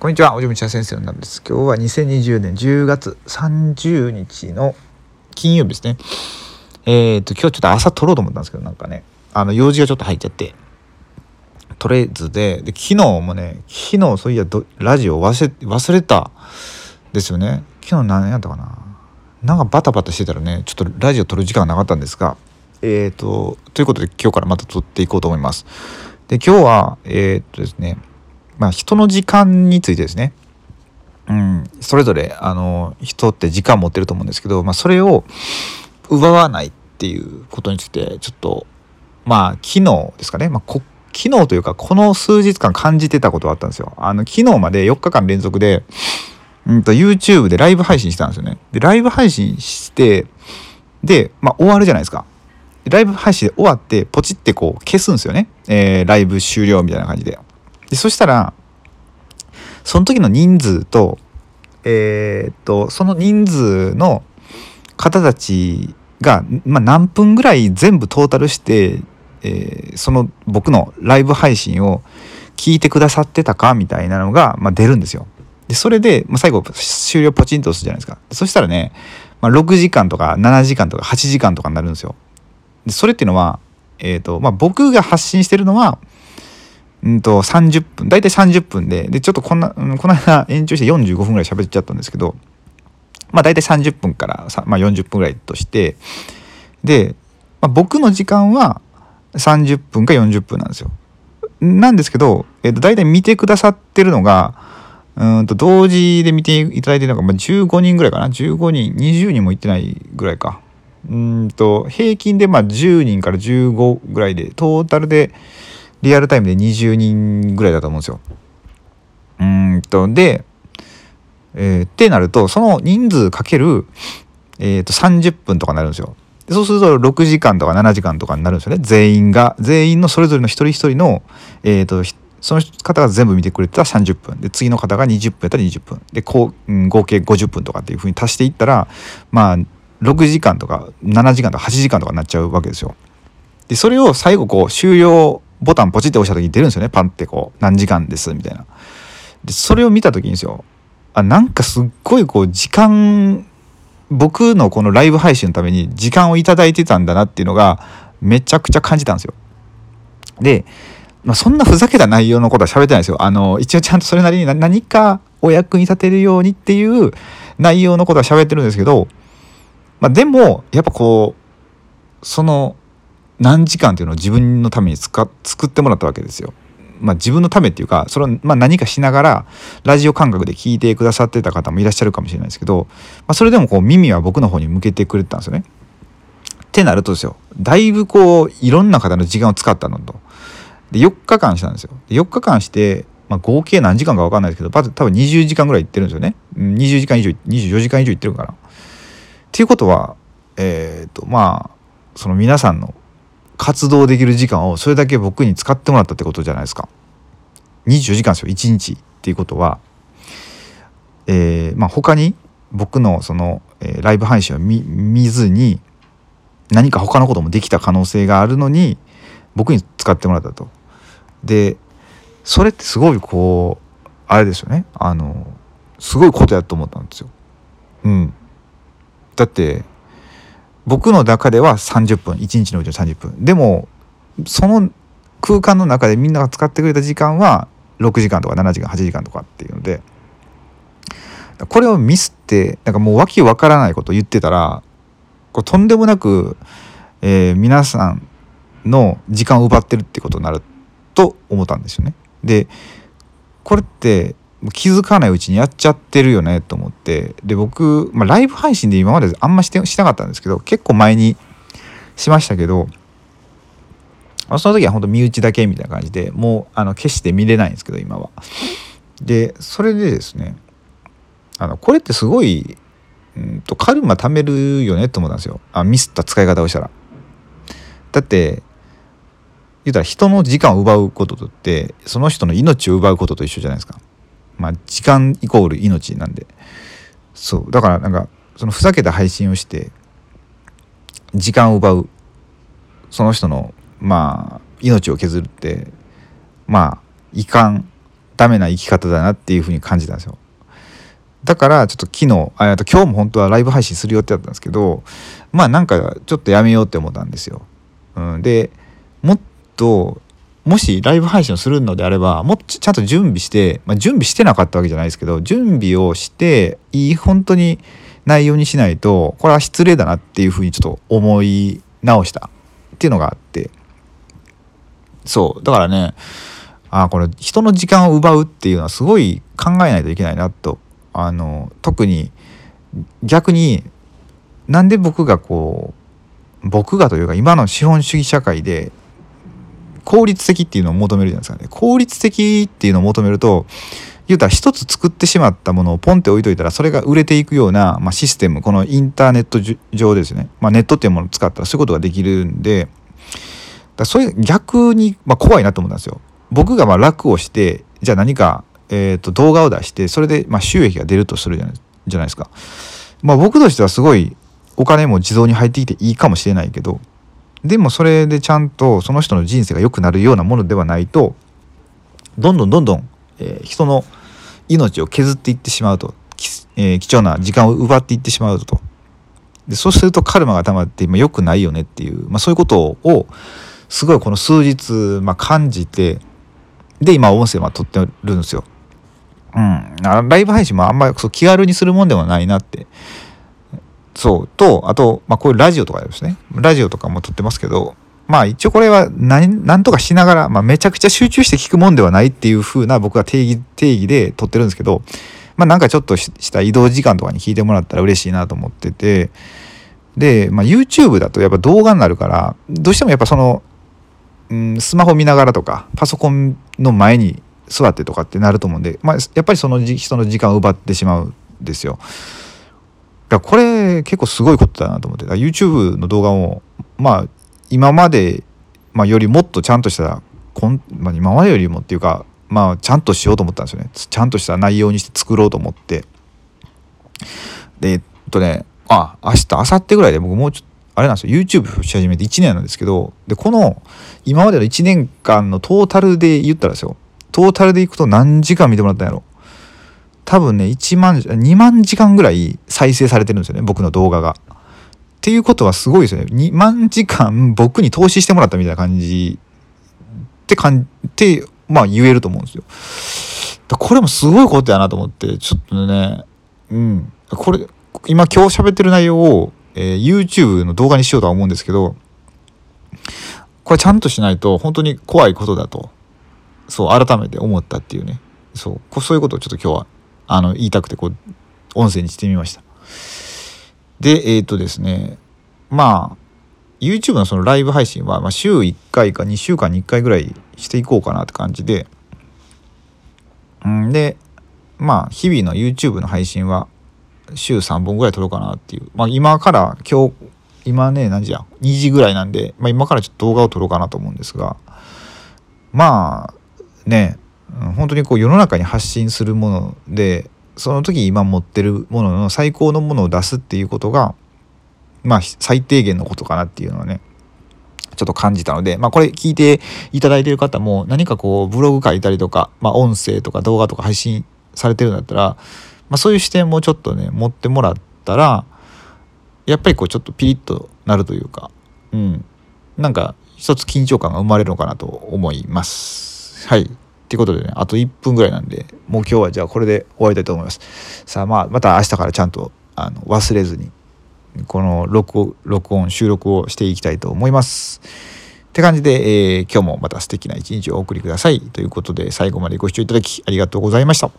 こんにちは、おじむちゃ先生なんです。今日は2020年10月30日の金曜日ですね。えっ、ー、と、今日ちょっと朝撮ろうと思ったんですけど、なんかね、あの、用事がちょっと入っちゃって、撮れずで、で、昨日もね、昨日そういやラジオ忘れ、忘れたですよね。昨日何やったかな。なんかバタバタしてたらね、ちょっとラジオ撮る時間がなかったんですが、えっ、ー、と、ということで今日からまた撮っていこうと思います。で、今日は、えっ、ー、とですね、まあ、人の時間についてですね、うん、それぞれあの人って時間持ってると思うんですけど、まあ、それを奪わないっていうことについてちょっとまあ昨日ですかね、まあ、こ昨日というかこの数日間感じてたことがあったんですよ。あの昨日まで4日間連続で、うんと、YouTube でライブ配信したんですよね。でライブ配信してで、まあ、終わるじゃないですか。ライブ配信で終わってポチってこう消すんですよね。えー、ライブ終了みたいな感じで。でそしたらその時の人数とえー、っとその人数の方たちが、まあ、何分ぐらい全部トータルして、えー、その僕のライブ配信を聞いてくださってたかみたいなのが、まあ、出るんですよ。でそれで、まあ、最後終了ポチンと押すじゃないですか。そしたらね、まあ、6時間とか7時間とか8時間とかになるんですよ。でそれっていうのは、えーとまあ、僕が発信してるのはうんと30分大体30分ででちょっとこんな、この間延長して45分ぐらい喋っちゃったんですけどまあ大体30分から、まあ、40分ぐらいとしてで、まあ、僕の時間は30分か40分なんですよ。なんですけど、えー、と大体見てくださってるのがうんと同時で見ていただいてるのが、まあ、15人ぐらいかな15人20人もいってないぐらいかうんと平均でまあ10人から15ぐらいでトータルでリアルタイムで20人ぐらいだと思うんですよ。うんとで、えー、ってなるとその人数かける、えー、と30分とかになるんですよ。そうすると6時間とか7時間とかになるんですよね全員が全員のそれぞれの一人一人の、えーと、その方が全部見てくれてたら30分で次の方が20分やったら20分でこう、うん、合計50分とかっていうふうに足していったらまあ6時間とか7時間とか8時間とかになっちゃうわけですよ。でそれを最後こう終了ボタンポチって押した時に出るんですよねパンってこう何時間ですみたいな。でそれを見た時にですよあなんかすっごいこう時間僕のこのライブ配信のために時間を頂いてたんだなっていうのがめちゃくちゃ感じたんですよ。で、まあ、そんなふざけた内容のことは喋ってないですよ。あの一応ちゃんとそれなりに何かお役に立てるようにっていう内容のことは喋ってるんですけど、まあ、でもやっぱこうその何時間っていうのを自分のために作ってもらったわけですよ。まあ、自分のためっていうかそれはま何かしながらラジオ感覚で聞いてくださってた方もいらっしゃるかもしれないですけど、まあ、それでもこう耳は僕の方に向けてくれてたんですよね。ってなるとですよだいぶこういろんな方の時間を使ったのと。で4日間したんですよ。で4日間して、まあ、合計何時間か分かんないですけど多分20時間ぐらい行ってるんですよね。20時間以上24時間以上行ってるかな。っていうことはえっ、ー、とまあその皆さんの活動できる時間をそれだけ僕に使ってもらったってことじゃないですか。24時間ですよ1日っていうことは、えー、まあ、他に僕のその、えー、ライブ配信を見ずに何か他のこともできた可能性があるのに僕に使ってもらったと。でそれってすごいこうあれですよねあのすごいことやと思ったんですよ。うん、だって僕の中では30分1日のうちの30分でもその空間の中でみんなが使ってくれた時間は6時間とか7時間8時間とかっていうのでこれをミスってなんかもう訳わからないこと言ってたらこうとんでもなく、えー、皆さんの時間を奪ってるってことになると思ったんですよね。でこれって気づかないうちにやっちゃってるよねと思ってで僕、まあ、ライブ配信で今まであんましてしなかったんですけど結構前にしましたけどその時は本当身内だけみたいな感じでもうあの決して見れないんですけど今は。でそれでですねあのこれってすごい、うんと、カルマ貯めるよねと思ったんですよあミスった使い方をしたら。だって言うたら人の時間を奪うことってその人の命を奪うことと一緒じゃないですか。まあ、時間イコール命なんでそうだからなんかそのふざけた配信をして時間を奪うその人のまあ命を削るってまあいかんダメな生き方だなっていうふうに感じたんですよ。だからちょっと昨日あと今日も本当はライブ配信する予定だったんですけどまあなんかちょっとやめようって思ったんですよ。うん、でもっともしライブ配信をするのであればもっとちゃんと準備して、まあ、準備してなかったわけじゃないですけど準備をしていい本当に内容にしないとこれは失礼だなっていうふうにちょっと思い直した。っていうのがあって。そう。だからねあこれ人の時間を奪うっていうのはすごい考えないといけないなと。あの特に逆になんで僕がこう僕がというか今の資本主義社会で効率的っていうのを求めるじゃないですかね効率的っていうのを求めると言うたら一つ作ってしまったものをポンって置いといたらそれが売れていくような、まあ、システムこのインターネット上ですね、まあ、ネットっていうものを使ったらそういうことができるんでだそれ逆に、まあ、怖いなと思ったんですよ。僕がまあ楽をしてじゃあ何か、えー、と動画を出してそれでまあ収益が出るとするじゃないじゃないですか。まあ僕としてはすごいお金も自動に入ってきていいかもしれないけどでもそれでちゃんとその人の人生が良くなるようなものではないとどんどんどんどん、えー、人の命を削っていってしまうと、えー、貴重な時間を奪っていってしまうとでそうするとカルマが溜まって今良くないよねっていう、まあ、そういうことをすごいこの数日、まあ、感じてで今音声は撮ってるんですよ。うん、ライブ配信もあんまり気軽にするもんではないなって。そうとあと、まあ、こういうラジオとかですねラジオとかも撮ってますけどまあ一応これは何何とかしながら、まあ、めちゃくちゃ集中して聞くもんではないっていう風な僕は定義定義で撮ってるんですけどまあなんかちょっとした移動時間とかに聞いてもらったら嬉しいなと思っててで、まあ、YouTube だとやっぱ動画になるからどうしてもやっぱその、うん、スマホ見ながらとかパソコンの前に座ってとかってなると思うんで、まあ、やっぱりその人の時間を奪ってしまうんですよ。だこれ結構すごいことだなと思って。YouTube の動画もまあ今まで、まあ、よりもっとちゃんとしたこん、まあ、今までよりもっていうかまあちゃんとしようと思ったんですよね。ちゃんとした内容にして作ろうと思って。でえっとねあ明日明後日ぐらいで僕もうちょっとあれなんですよ。YouTube し始めて1年なんですけどでこの今までの1年間のトータルで言ったらですよ。トータルでいくと何時間見てもらったんやろ。多分ね1万2万時間ぐらい再生されてるんですよね僕の動画が。っていうことはすごいですよね。2万時間僕に投資してもらったみたいな感じって感じて、まあ言えると思うんですよ。これもすごいことやなと思って、ちょっとね、うん。これ、今今日喋ってる内容を、えー、YouTube の動画にしようとは思うんですけど、これちゃんとしないと本当に怖いことだと、そう改めて思ったっていうね。そう、そういうことをちょっと今日は、あの、言いたくて、こう、音声にしてみました。で、えっ、ー、とですね、まあ、YouTube のそのライブ配信は、まあ、週1回か2週間に1回ぐらいしていこうかなって感じで、んで、まあ、日々の YouTube の配信は週3本ぐらい撮ろうかなっていう。まあ、今から今日、今ね、何時や ?2 時ぐらいなんで、まあ、今からちょっと動画を撮ろうかなと思うんですが、まあ、ね、本当にこう世の中に発信するもので、その時今持ってるものの最高のものを出すっていうことがまあ最低限のことかなっていうのはねちょっと感じたので、まあ、これ聞いていただいてる方も何かこうブログ書いたりとか、まあ、音声とか動画とか配信されてるんだったら、まあ、そういう視点もちょっとね持ってもらったらやっぱりこうちょっとピリッとなるというか、うん、なんか一つ緊張感が生まれるのかなと思います。はい。ってことでね、あと1分ぐらいなんで、もう今日はじゃあこれで終わりたいと思います。さあまあ、また明日からちゃんとあの忘れずに、この録録音、収録をしていきたいと思います。って感じで、えー、今日もまた素敵な一日をお送りください。ということで、最後までご視聴いただきありがとうございました。